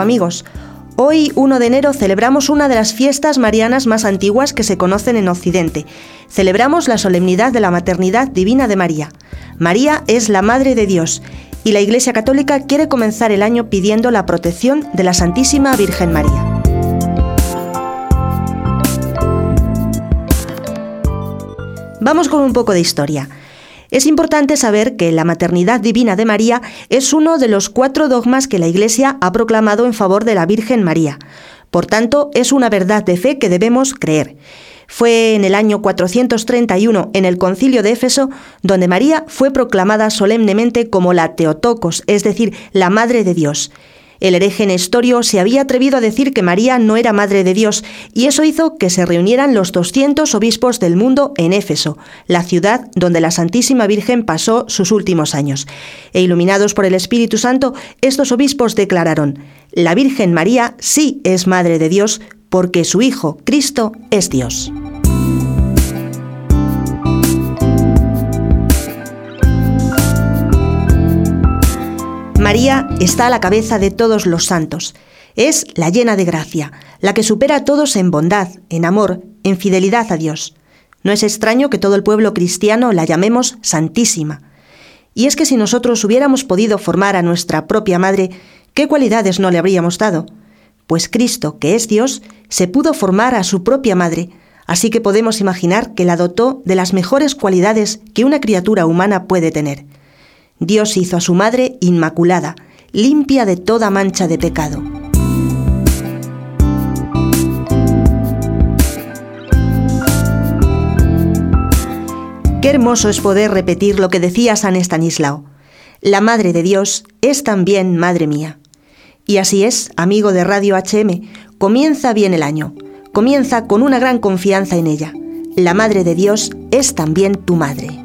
amigos. Hoy, 1 de enero, celebramos una de las fiestas marianas más antiguas que se conocen en Occidente. Celebramos la solemnidad de la maternidad divina de María. María es la Madre de Dios y la Iglesia Católica quiere comenzar el año pidiendo la protección de la Santísima Virgen María. Vamos con un poco de historia. Es importante saber que la maternidad divina de María es uno de los cuatro dogmas que la Iglesia ha proclamado en favor de la Virgen María. Por tanto, es una verdad de fe que debemos creer. Fue en el año 431, en el concilio de Éfeso, donde María fue proclamada solemnemente como la Teotocos, es decir, la Madre de Dios. El hereje Nestorio se había atrevido a decir que María no era madre de Dios, y eso hizo que se reunieran los 200 obispos del mundo en Éfeso, la ciudad donde la Santísima Virgen pasó sus últimos años. E iluminados por el Espíritu Santo, estos obispos declararon, la Virgen María sí es madre de Dios, porque su Hijo, Cristo, es Dios. María está a la cabeza de todos los santos. Es la llena de gracia, la que supera a todos en bondad, en amor, en fidelidad a Dios. No es extraño que todo el pueblo cristiano la llamemos Santísima. Y es que si nosotros hubiéramos podido formar a nuestra propia madre, ¿qué cualidades no le habríamos dado? Pues Cristo, que es Dios, se pudo formar a su propia madre, así que podemos imaginar que la dotó de las mejores cualidades que una criatura humana puede tener. Dios hizo a su madre inmaculada, limpia de toda mancha de pecado. Qué hermoso es poder repetir lo que decía San Estanislao. La Madre de Dios es también Madre mía. Y así es, amigo de Radio HM, comienza bien el año. Comienza con una gran confianza en ella. La Madre de Dios es también tu Madre.